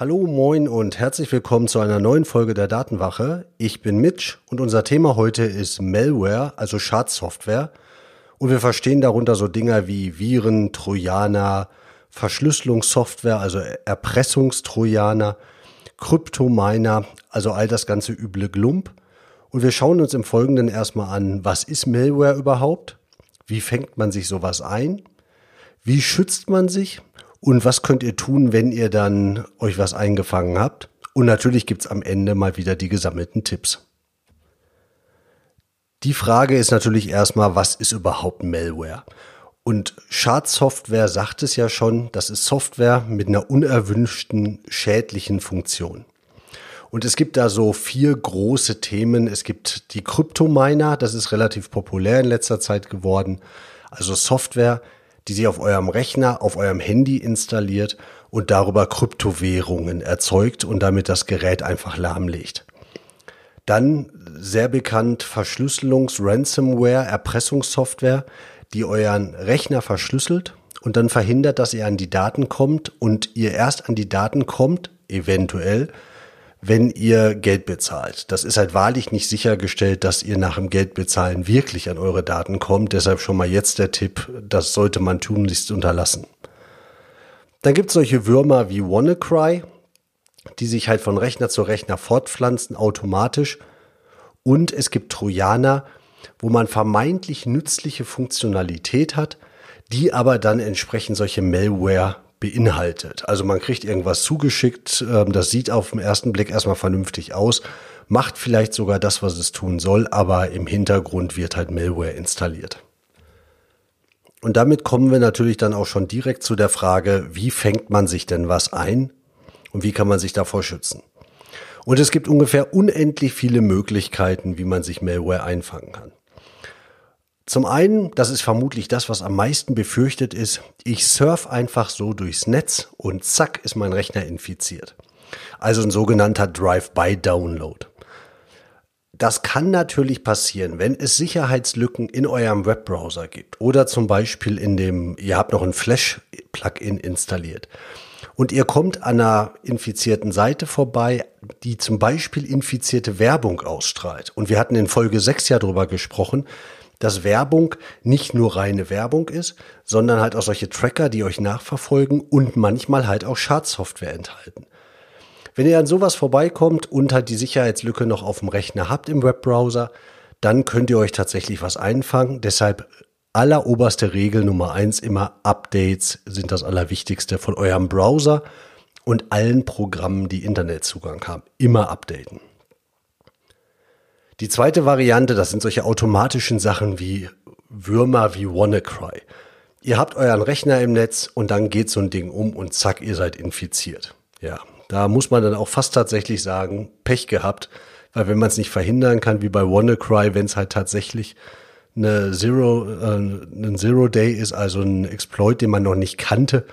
Hallo, moin und herzlich willkommen zu einer neuen Folge der Datenwache. Ich bin Mitch und unser Thema heute ist Malware, also Schadsoftware. Und wir verstehen darunter so Dinger wie Viren, Trojaner, Verschlüsselungssoftware, also Erpressungstrojaner, Kryptominer, also all das ganze üble Glump. Und wir schauen uns im Folgenden erstmal an, was ist Malware überhaupt? Wie fängt man sich sowas ein? Wie schützt man sich? Und was könnt ihr tun, wenn ihr dann euch was eingefangen habt? Und natürlich gibt's am Ende mal wieder die gesammelten Tipps. Die Frage ist natürlich erstmal, was ist überhaupt Malware? Und Schadsoftware sagt es ja schon, das ist Software mit einer unerwünschten schädlichen Funktion. Und es gibt da so vier große Themen. Es gibt die Kryptominer, das ist relativ populär in letzter Zeit geworden. Also Software, die sie auf eurem Rechner, auf eurem Handy installiert und darüber Kryptowährungen erzeugt und damit das Gerät einfach lahmlegt. Dann sehr bekannt Verschlüsselungs-, Ransomware, Erpressungssoftware, die euren Rechner verschlüsselt und dann verhindert, dass ihr an die Daten kommt und ihr erst an die Daten kommt, eventuell, wenn ihr Geld bezahlt. Das ist halt wahrlich nicht sichergestellt, dass ihr nach dem Geldbezahlen wirklich an eure Daten kommt. Deshalb schon mal jetzt der Tipp, das sollte man tunlichst unterlassen. Dann gibt es solche Würmer wie WannaCry, die sich halt von Rechner zu Rechner fortpflanzen, automatisch. Und es gibt Trojaner, wo man vermeintlich nützliche Funktionalität hat, die aber dann entsprechend solche Malware beinhaltet. Also man kriegt irgendwas zugeschickt, ähm, das sieht auf den ersten Blick erstmal vernünftig aus, macht vielleicht sogar das, was es tun soll, aber im Hintergrund wird halt Malware installiert. Und damit kommen wir natürlich dann auch schon direkt zu der Frage, wie fängt man sich denn was ein und wie kann man sich davor schützen? Und es gibt ungefähr unendlich viele Möglichkeiten, wie man sich Malware einfangen kann. Zum einen, das ist vermutlich das, was am meisten befürchtet ist, ich surf einfach so durchs Netz und zack ist mein Rechner infiziert. Also ein sogenannter Drive-by-Download. Das kann natürlich passieren, wenn es Sicherheitslücken in eurem Webbrowser gibt oder zum Beispiel in dem, ihr habt noch ein Flash-Plugin installiert und ihr kommt an einer infizierten Seite vorbei, die zum Beispiel infizierte Werbung ausstrahlt. Und wir hatten in Folge 6 ja drüber gesprochen, dass Werbung nicht nur reine Werbung ist, sondern halt auch solche Tracker, die euch nachverfolgen und manchmal halt auch Schadsoftware enthalten. Wenn ihr an sowas vorbeikommt und halt die Sicherheitslücke noch auf dem Rechner habt im Webbrowser, dann könnt ihr euch tatsächlich was einfangen. Deshalb alleroberste Regel Nummer eins immer Updates sind das Allerwichtigste von eurem Browser und allen Programmen, die Internetzugang haben. Immer updaten. Die zweite Variante, das sind solche automatischen Sachen wie Würmer wie WannaCry. Ihr habt euren Rechner im Netz und dann geht so ein Ding um und zack, ihr seid infiziert. Ja, da muss man dann auch fast tatsächlich sagen, Pech gehabt, weil wenn man es nicht verhindern kann, wie bei WannaCry, wenn es halt tatsächlich eine Zero, äh, ein Zero Day ist, also ein Exploit, den man noch nicht kannte,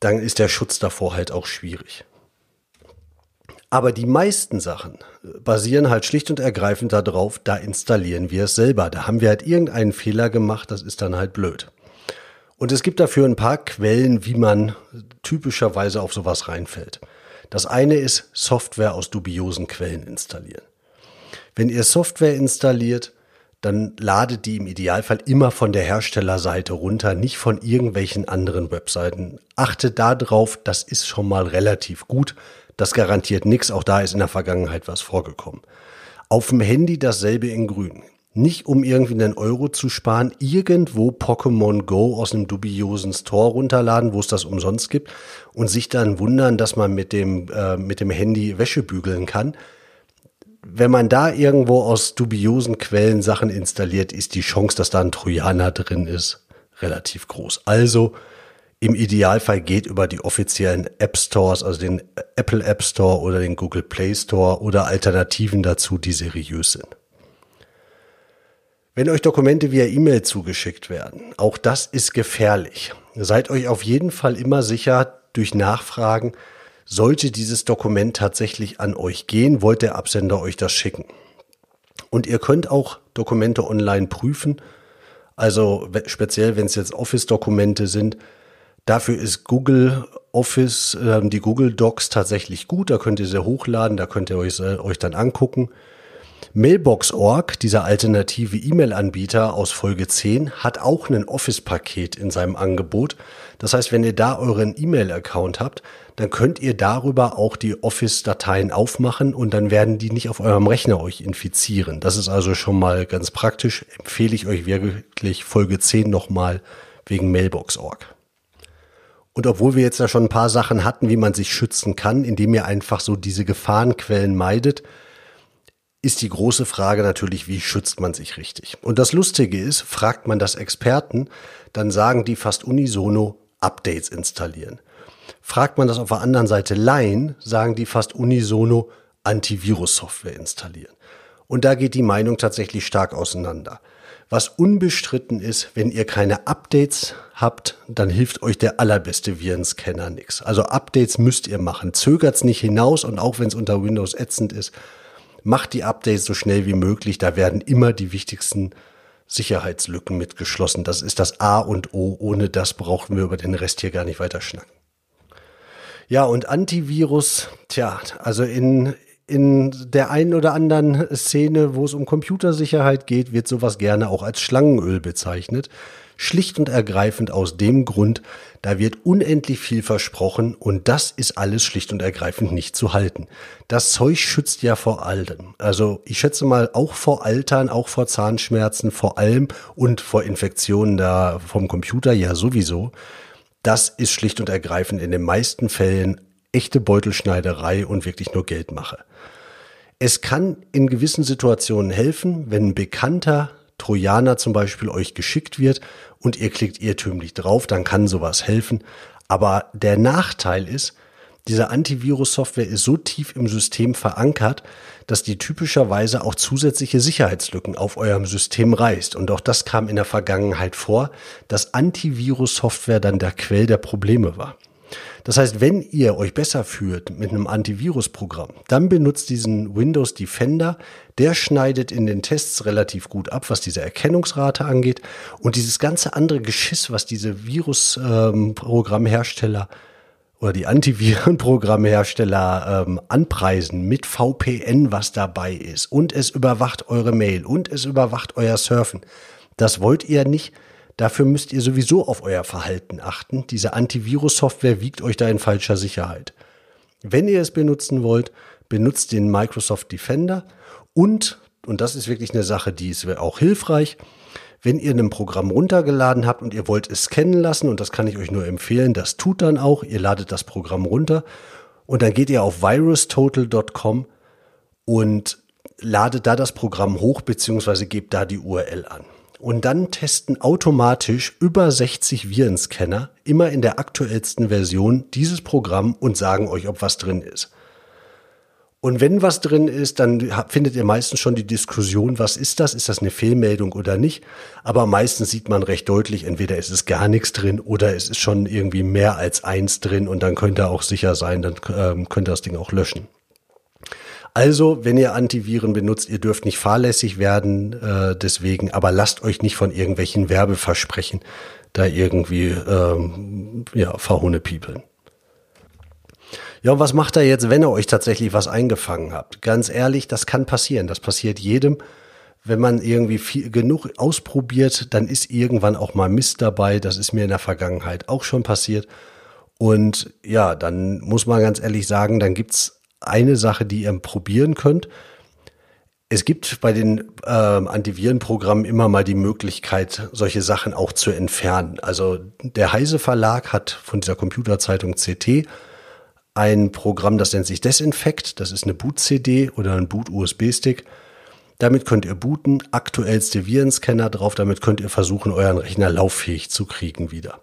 dann ist der Schutz davor halt auch schwierig. Aber die meisten Sachen basieren halt schlicht und ergreifend darauf, da installieren wir es selber. Da haben wir halt irgendeinen Fehler gemacht, das ist dann halt blöd. Und es gibt dafür ein paar Quellen, wie man typischerweise auf sowas reinfällt. Das eine ist Software aus dubiosen Quellen installieren. Wenn ihr Software installiert, dann ladet die im Idealfall immer von der Herstellerseite runter, nicht von irgendwelchen anderen Webseiten. Achtet darauf, das ist schon mal relativ gut. Das garantiert nichts, auch da ist in der Vergangenheit was vorgekommen. Auf dem Handy dasselbe in grün. Nicht um irgendwie einen Euro zu sparen, irgendwo Pokémon Go aus einem dubiosen Store runterladen, wo es das umsonst gibt und sich dann wundern, dass man mit dem, äh, mit dem Handy Wäsche bügeln kann. Wenn man da irgendwo aus dubiosen Quellen Sachen installiert, ist die Chance, dass da ein Trojaner drin ist, relativ groß. Also im Idealfall geht über die offiziellen App Stores, also den Apple App Store oder den Google Play Store oder Alternativen dazu, die seriös sind. Wenn euch Dokumente via E-Mail zugeschickt werden, auch das ist gefährlich. Seid euch auf jeden Fall immer sicher durch Nachfragen, sollte dieses Dokument tatsächlich an euch gehen, wollt der Absender euch das schicken. Und ihr könnt auch Dokumente online prüfen. Also speziell, wenn es jetzt Office-Dokumente sind, dafür ist Google Office, äh, die Google Docs tatsächlich gut. Da könnt ihr sie hochladen, da könnt ihr euch, äh, euch dann angucken. Mailbox.org, dieser alternative E-Mail-Anbieter aus Folge 10, hat auch ein Office-Paket in seinem Angebot. Das heißt, wenn ihr da euren E-Mail-Account habt, dann könnt ihr darüber auch die Office-Dateien aufmachen und dann werden die nicht auf eurem Rechner euch infizieren. Das ist also schon mal ganz praktisch. Empfehle ich euch wirklich Folge 10 nochmal wegen Mailbox.org. Und obwohl wir jetzt ja schon ein paar Sachen hatten, wie man sich schützen kann, indem ihr einfach so diese Gefahrenquellen meidet, ist die große Frage natürlich, wie schützt man sich richtig? Und das Lustige ist, fragt man das Experten, dann sagen die fast unisono Updates installieren. Fragt man das auf der anderen Seite Laien, sagen die fast unisono Antivirus-Software installieren. Und da geht die Meinung tatsächlich stark auseinander. Was unbestritten ist, wenn ihr keine Updates habt, dann hilft euch der allerbeste Virenscanner nichts. Also Updates müsst ihr machen. Zögert's nicht hinaus und auch wenn es unter Windows ätzend ist, macht die Updates so schnell wie möglich. Da werden immer die wichtigsten Sicherheitslücken mitgeschlossen. Das ist das A und O. Ohne das brauchen wir über den Rest hier gar nicht weiter schnacken. Ja, und Antivirus, tja, also in, in der einen oder anderen Szene, wo es um Computersicherheit geht, wird sowas gerne auch als Schlangenöl bezeichnet. Schlicht und ergreifend aus dem Grund, da wird unendlich viel versprochen und das ist alles schlicht und ergreifend nicht zu halten. Das Zeug schützt ja vor allem. Also ich schätze mal auch vor Altern, auch vor Zahnschmerzen, vor allem und vor Infektionen da vom Computer ja sowieso. Das ist schlicht und ergreifend in den meisten Fällen echte Beutelschneiderei und wirklich nur Geldmache. Es kann in gewissen Situationen helfen, wenn ein bekannter Trojaner zum Beispiel euch geschickt wird und ihr klickt irrtümlich drauf, dann kann sowas helfen. Aber der Nachteil ist, diese Antivirus-Software ist so tief im System verankert, dass die typischerweise auch zusätzliche Sicherheitslücken auf eurem System reißt. Und auch das kam in der Vergangenheit vor, dass Antivirus-Software dann der Quell der Probleme war. Das heißt, wenn ihr euch besser fühlt mit einem Antivirusprogramm, dann benutzt diesen Windows Defender. Der schneidet in den Tests relativ gut ab, was diese Erkennungsrate angeht. Und dieses ganze andere Geschiss, was diese Virusprogrammhersteller ähm, oder die Antivirenprogrammhersteller ähm, anpreisen mit VPN, was dabei ist. Und es überwacht eure Mail und es überwacht euer Surfen. Das wollt ihr nicht. Dafür müsst ihr sowieso auf euer Verhalten achten. Diese Antivirus-Software wiegt euch da in falscher Sicherheit. Wenn ihr es benutzen wollt, benutzt den Microsoft Defender und, und das ist wirklich eine Sache, die ist auch hilfreich, wenn ihr ein Programm runtergeladen habt und ihr wollt es scannen lassen, und das kann ich euch nur empfehlen, das tut dann auch, ihr ladet das Programm runter und dann geht ihr auf virustotal.com und ladet da das Programm hoch, beziehungsweise gebt da die URL an. Und dann testen automatisch über 60 Virenscanner immer in der aktuellsten Version dieses Programm und sagen euch, ob was drin ist. Und wenn was drin ist, dann findet ihr meistens schon die Diskussion, was ist das? Ist das eine Fehlmeldung oder nicht? Aber meistens sieht man recht deutlich, entweder ist es gar nichts drin oder es ist schon irgendwie mehr als eins drin und dann könnt ihr auch sicher sein, dann ähm, könnt ihr das Ding auch löschen. Also, wenn ihr Antiviren benutzt, ihr dürft nicht fahrlässig werden, äh, deswegen, aber lasst euch nicht von irgendwelchen Werbeversprechen da irgendwie ähm, ja, verhohnepiepeln. Ja, und was macht er jetzt, wenn er euch tatsächlich was eingefangen habt? Ganz ehrlich, das kann passieren. Das passiert jedem. Wenn man irgendwie viel, genug ausprobiert, dann ist irgendwann auch mal Mist dabei. Das ist mir in der Vergangenheit auch schon passiert. Und ja, dann muss man ganz ehrlich sagen, dann gibt's eine Sache, die ihr probieren könnt. Es gibt bei den äh, Antivirenprogrammen immer mal die Möglichkeit, solche Sachen auch zu entfernen. Also der Heise Verlag hat von dieser Computerzeitung CT ein Programm, das nennt sich Desinfect. Das ist eine Boot-CD oder ein Boot-USB-Stick. Damit könnt ihr booten, aktuellste Virenscanner drauf. Damit könnt ihr versuchen, euren Rechner lauffähig zu kriegen wieder.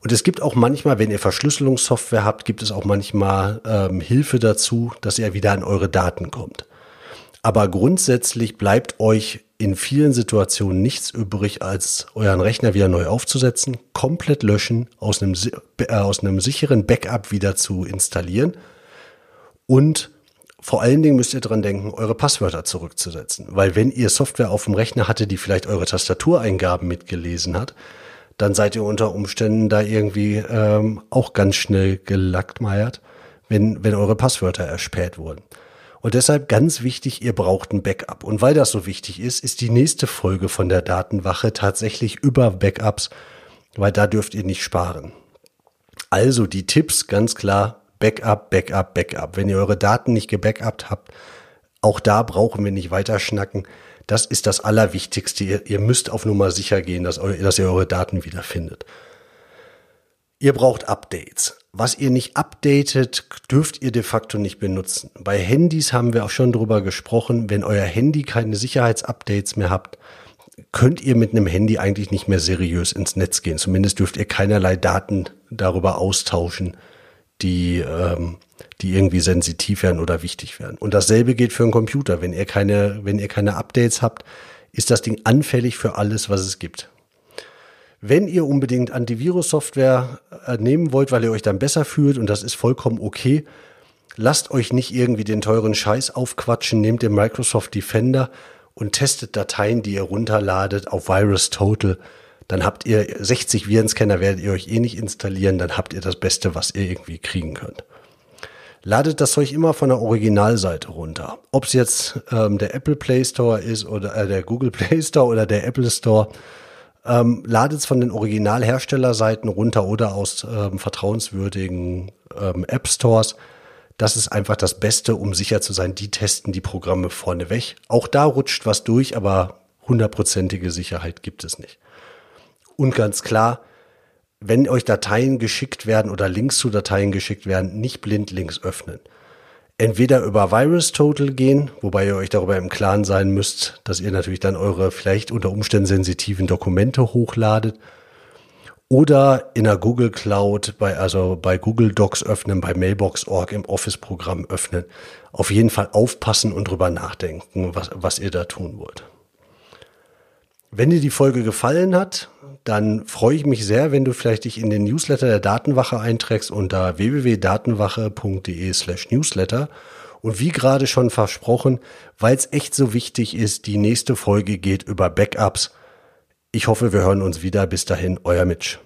Und es gibt auch manchmal, wenn ihr Verschlüsselungssoftware habt, gibt es auch manchmal ähm, Hilfe dazu, dass ihr wieder an eure Daten kommt. Aber grundsätzlich bleibt euch in vielen Situationen nichts übrig, als euren Rechner wieder neu aufzusetzen, komplett löschen, aus einem, äh, aus einem sicheren Backup wieder zu installieren und vor allen Dingen müsst ihr dran denken, eure Passwörter zurückzusetzen. Weil wenn ihr Software auf dem Rechner hatte, die vielleicht eure Tastatureingaben mitgelesen hat, dann seid ihr unter Umständen da irgendwie ähm, auch ganz schnell gelackmeiert, wenn, wenn eure Passwörter erspäht wurden. Und deshalb ganz wichtig, ihr braucht ein Backup. Und weil das so wichtig ist, ist die nächste Folge von der Datenwache tatsächlich über Backups, weil da dürft ihr nicht sparen. Also die Tipps ganz klar, Backup, Backup, Backup. Wenn ihr eure Daten nicht gebackupt habt, auch da brauchen wir nicht weiter schnacken. Das ist das Allerwichtigste. Ihr, ihr müsst auf Nummer sicher gehen, dass, dass ihr eure Daten wiederfindet. Ihr braucht Updates. Was ihr nicht updatet, dürft ihr de facto nicht benutzen. Bei Handys haben wir auch schon drüber gesprochen. Wenn euer Handy keine Sicherheitsupdates mehr habt, könnt ihr mit einem Handy eigentlich nicht mehr seriös ins Netz gehen. Zumindest dürft ihr keinerlei Daten darüber austauschen, die, ähm, die irgendwie sensitiv werden oder wichtig werden. Und dasselbe geht für einen Computer. Wenn ihr keine, wenn ihr keine Updates habt, ist das Ding anfällig für alles, was es gibt. Wenn ihr unbedingt Antivirus-Software äh, nehmen wollt, weil ihr euch dann besser fühlt und das ist vollkommen okay, lasst euch nicht irgendwie den teuren Scheiß aufquatschen, nehmt den Microsoft Defender und testet Dateien, die ihr runterladet auf Virus Total dann habt ihr 60 Virenscanner werdet ihr euch eh nicht installieren, dann habt ihr das Beste, was ihr irgendwie kriegen könnt. Ladet das Zeug immer von der Originalseite runter. Ob es jetzt ähm, der Apple Play Store ist oder äh, der Google Play Store oder der Apple Store, ähm, ladet es von den Originalherstellerseiten runter oder aus ähm, vertrauenswürdigen ähm, App Stores. Das ist einfach das Beste, um sicher zu sein. Die testen die Programme vorneweg. Auch da rutscht was durch, aber hundertprozentige Sicherheit gibt es nicht. Und ganz klar, wenn euch Dateien geschickt werden oder Links zu Dateien geschickt werden, nicht blind Links öffnen. Entweder über VirusTotal gehen, wobei ihr euch darüber im Klaren sein müsst, dass ihr natürlich dann eure vielleicht unter Umständen sensitiven Dokumente hochladet. Oder in der Google Cloud, bei, also bei Google Docs öffnen, bei Mailbox.org im Office-Programm öffnen. Auf jeden Fall aufpassen und drüber nachdenken, was, was ihr da tun wollt. Wenn dir die Folge gefallen hat, dann freue ich mich sehr, wenn du vielleicht dich in den Newsletter der Datenwache einträgst unter www.datenwache.de slash newsletter. Und wie gerade schon versprochen, weil es echt so wichtig ist, die nächste Folge geht über Backups. Ich hoffe, wir hören uns wieder. Bis dahin, euer Mitch.